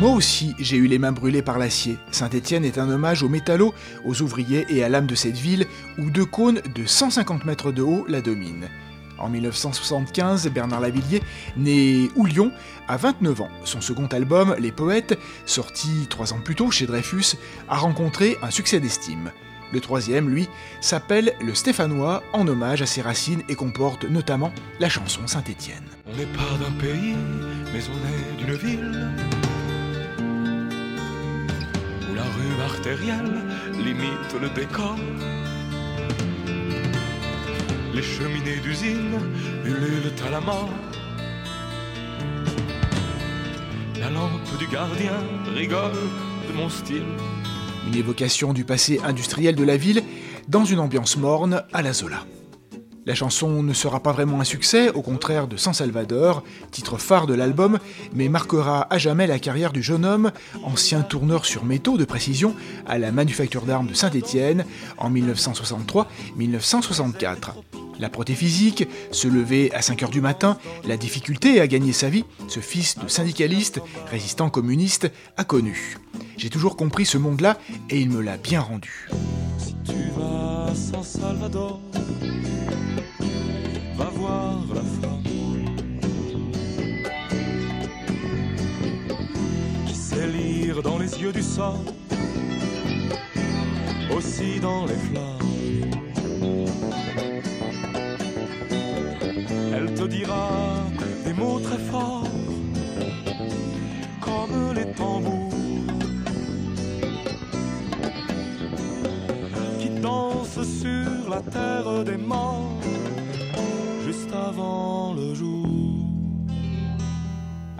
Moi aussi, j'ai eu les mains brûlées par l'acier. Saint-Étienne est un hommage aux métallos, aux ouvriers et à l'âme de cette ville où deux cônes de 150 mètres de haut la dominent. En 1975, Bernard Lavillier, né Oulion, a 29 ans. Son second album, Les Poètes, sorti trois ans plus tôt chez Dreyfus, a rencontré un succès d'estime. Le troisième, lui, s'appelle Le Stéphanois, en hommage à ses racines et comporte notamment la chanson Saint-Étienne. On n'est pas d'un pays, mais on est d'une ville la rue artérielle limite le décor. Les cheminées d'usine ululent à la mort. La lampe du gardien rigole de mon style. Une évocation du passé industriel de la ville dans une ambiance morne à la Zola. La chanson ne sera pas vraiment un succès, au contraire de San Salvador, titre phare de l'album, mais marquera à jamais la carrière du jeune homme, ancien tourneur sur métaux de précision à la manufacture d'armes de Saint-Étienne en 1963-1964. La physique, se lever à 5 heures du matin, la difficulté à gagner sa vie, ce fils de syndicaliste, résistant communiste, a connu. J'ai toujours compris ce monde-là et il me l'a bien rendu. Yeux du sang, aussi dans les flammes. Elle te dira des mots très forts, comme les tambours qui dansent sur la terre des morts juste avant.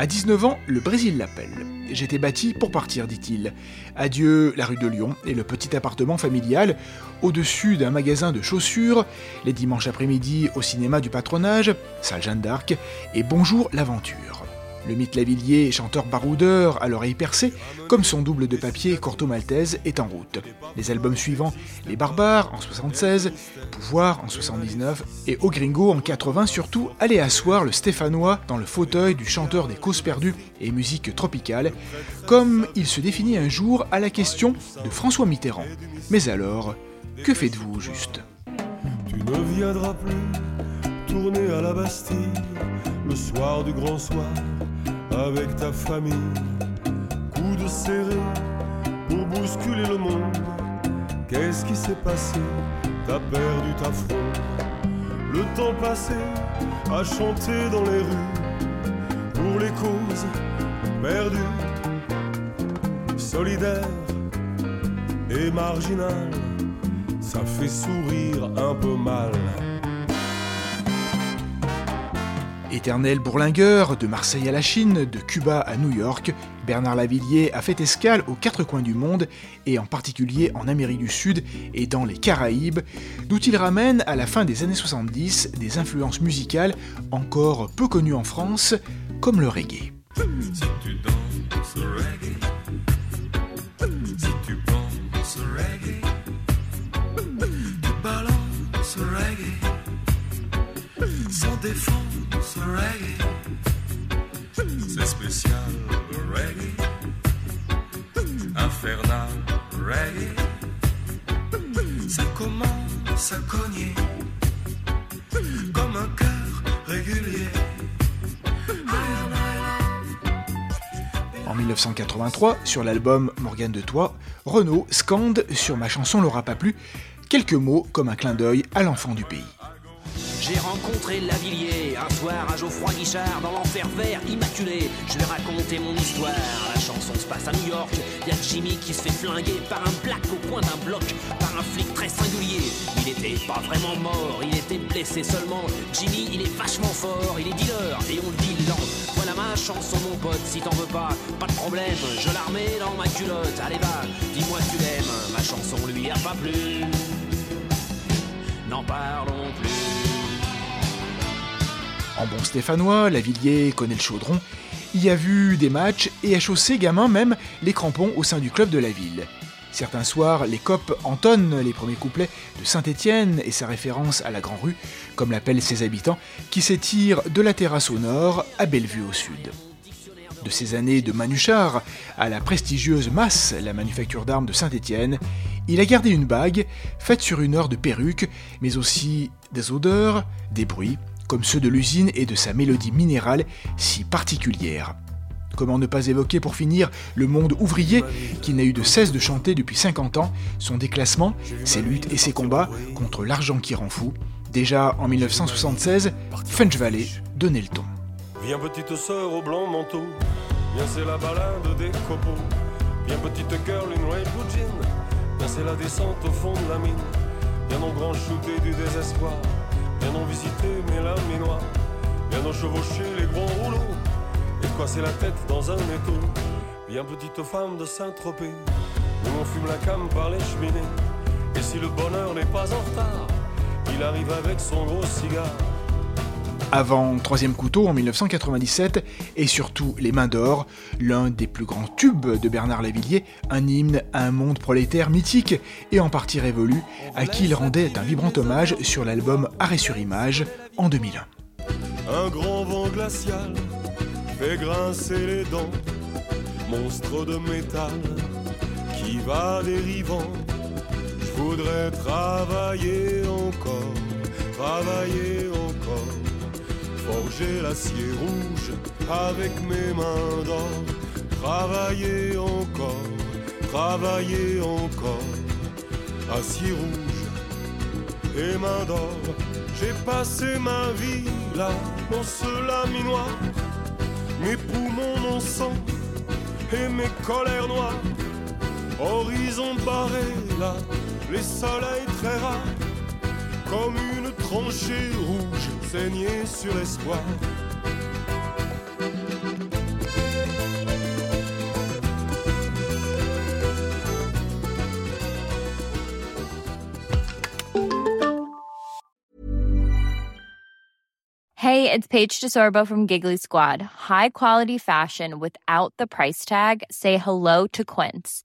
À 19 ans, le Brésil l'appelle. J'étais bâti pour partir, dit-il. Adieu la rue de Lyon et le petit appartement familial, au-dessus d'un magasin de chaussures, les dimanches après-midi au cinéma du patronage, salle Jeanne d'Arc, et bonjour l'aventure. Le mythe Lavillier, chanteur baroudeur à l'oreille percée, comme son double de papier Corto Maltese, est en route. Les albums suivants, Les Barbares en 76, Pouvoir en 79 et Au Gringo en 80 surtout, allaient asseoir le Stéphanois dans le fauteuil du chanteur des causes perdues et musique tropicale, comme il se définit un jour à la question de François Mitterrand. Mais alors, que faites-vous juste? Tu ne viendras plus tourner à la Bastille le soir du grand soir avec ta famille. Coude serré pour bousculer le monde. Qu'est-ce qui s'est passé? T'as perdu ta fronde. Le temps passé à chanter dans les rues pour les causes perdues, solidaires et marginales. Ça fait sourire un peu mal. Éternel bourlingueur, de Marseille à la Chine, de Cuba à New York, Bernard Lavillier a fait escale aux quatre coins du monde, et en particulier en Amérique du Sud et dans les Caraïbes, d'où il ramène à la fin des années 70 des influences musicales encore peu connues en France, comme le reggae. En 1983, sur l'album Morgane de Toi, Renaud scande sur ma chanson L'aura pas plu quelques mots comme un clin d'œil à l'enfant du pays. J'ai rencontré Lavillier un soir à Geoffroy Guichard dans l'enfer vert immaculé. Je lui ai raconté mon histoire. La chanson se passe à New York. Y a Jimmy qui se fait flinguer par un black au coin d'un bloc, par un flic très singulier. Il était pas vraiment mort, il était blessé seulement. Jimmy, il est vachement fort, il est dealer et on le dit lent. Voilà ma chanson, mon pote, si t'en veux pas, pas de problème. Je la remets dans ma culotte. Allez, va, dis-moi tu l'aimes. Ma chanson lui a pas plu. N'en parlons plus. En bon stéphanois, Lavillier connaît le chaudron, y a vu des matchs et a chaussé gamin même les crampons au sein du club de la ville. Certains soirs, les copes entonnent les premiers couplets de Saint-Étienne et sa référence à la Grand Rue, comme l'appellent ses habitants, qui s'étire de la terrasse au nord à Bellevue au sud. De ces années de Manuchard à la prestigieuse Masse, la manufacture d'armes de Saint-Étienne, il a gardé une bague faite sur une heure de perruque, mais aussi des odeurs, des bruits, comme ceux de l'usine et de sa mélodie minérale si particulière. Comment ne pas évoquer pour finir le monde ouvrier qui n'a eu de cesse de chanter depuis 50 ans son déclassement, ses luttes et ses combats contre l'argent qui rend fou. Déjà en 1976, Funch Valley donnait le ton. Viens petite sœur au blanc manteau, c'est la balade des copeaux. Petite girl c'est la descente au fond de la mine. Shooter du désespoir, viens non visiter mes laminois. Viens non chevaucher les grands rouleaux, et c'est la tête dans un étau. Viens petite femme de Saint-Tropez, où on fume la cam par les cheminées. Et si le bonheur n'est pas en retard, il arrive avec son gros cigare. Avant Troisième Couteau en 1997 et surtout Les Mains d'Or, l'un des plus grands tubes de Bernard Lavillier, un hymne à un monde prolétaire mythique et en partie révolu, à qui il rendait un vibrant hommage sur l'album Arrêt sur Image en 2001. Un grand vent glacial fait grincer les dents, monstre de métal qui va dérivant. Je voudrais travailler encore, travailler encore, forger l'acier rouge avec mes mains d'or, travailler encore, travailler encore, acier rouge et main d'or. J'ai passé ma vie là dans ce laminoir, mes poumons non sang et mes colères noires. Horizon barré là, les soleils très rares, comme une tranchée rouge saignée sur l'espoir. Hey, it's Paige DeSorbo from Giggly Squad. High quality fashion without the price tag. Say hello to Quince.